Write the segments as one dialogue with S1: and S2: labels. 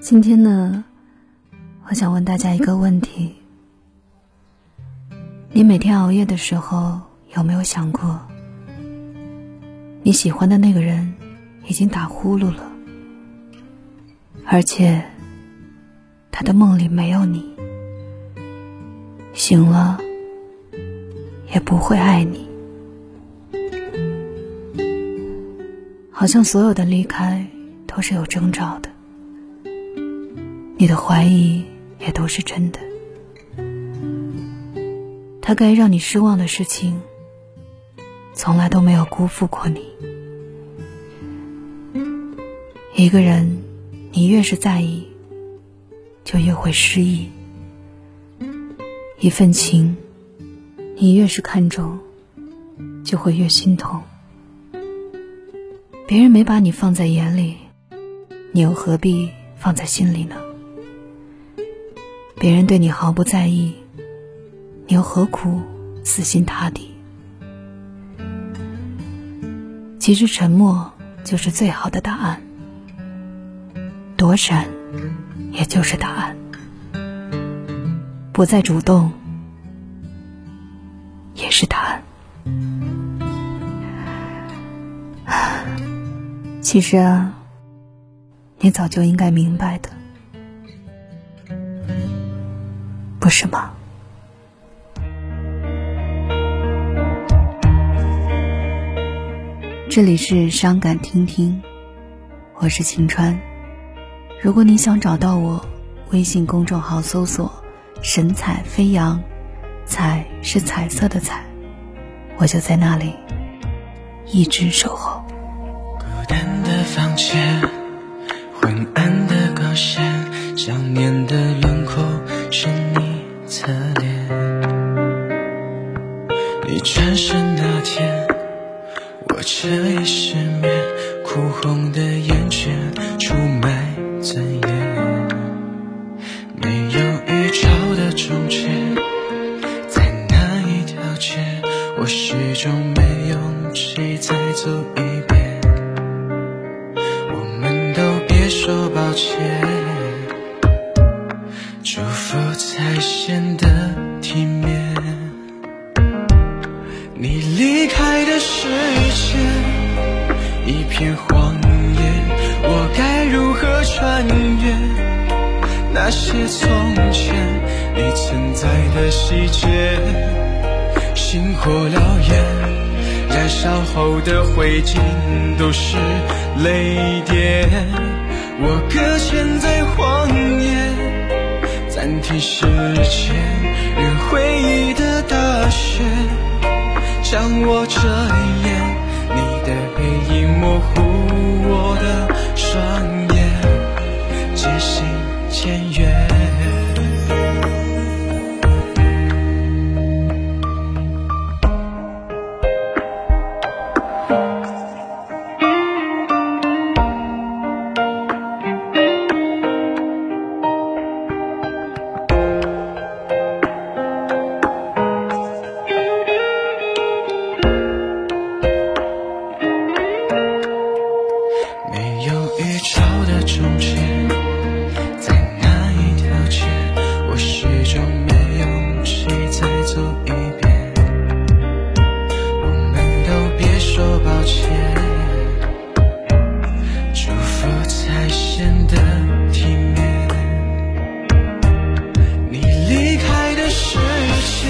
S1: 今天呢，我想问大家一个问题：你每天熬夜的时候，有没有想过，你喜欢的那个人已经打呼噜了，而且他的梦里没有你，醒了也不会爱你，好像所有的离开都是有征兆的。你的怀疑也都是真的，他该让你失望的事情，从来都没有辜负过你。一个人，你越是在意，就越会失意；一份情，你越是看重，就会越心痛。别人没把你放在眼里，你又何必放在心里呢？别人对你毫不在意，你又何苦死心塌地？其实沉默就是最好的答案，躲闪也就是答案，不再主动也是答案。其实啊，你早就应该明白的。不是吗？这里是伤感听听，我是晴川。如果你想找到我，微信公众号搜索“神采飞扬”，彩是彩色的彩，我就在那里，一直守候。
S2: 孤单的房间，昏暗的光线，想念的哭红的眼圈出卖尊严。没有预兆的终结，在那一条街，我始终没勇气再走一遍。我们都别说抱歉。祝福才显得体面。你离开的世界一片荒野，我该如何穿越那些从前你存在的细节？星火燎原，燃烧后的灰烬都是泪点，我搁浅在荒野。暂停时间，任回忆的大雪将我遮掩，你的背影模糊我的双眼，切祝福才显得体面你离开的世界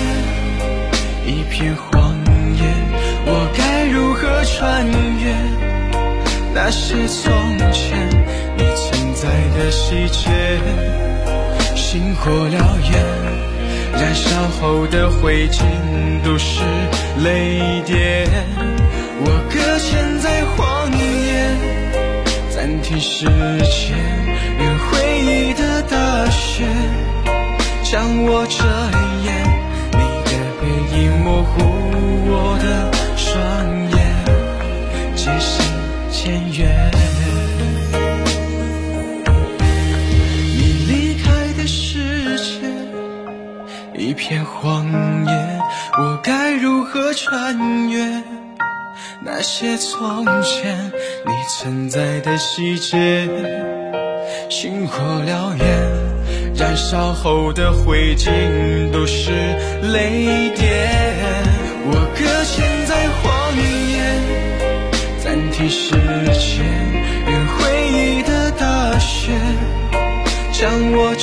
S2: 一片荒野我该如何穿越？那些从前你存在的细节星火燎原燃烧后的灰烬都是泪点。我搁浅在荒野，暂停时间，任回忆的大雪将我遮掩，你的背影模糊我的双眼，渐行。渐远，你离开的世界一片荒野，我该如何穿越那些从前你存在的细节？星火燎原，燃烧后的灰烬都是泪点。我搁浅在荒野，暂停时间，任回忆的大雪将我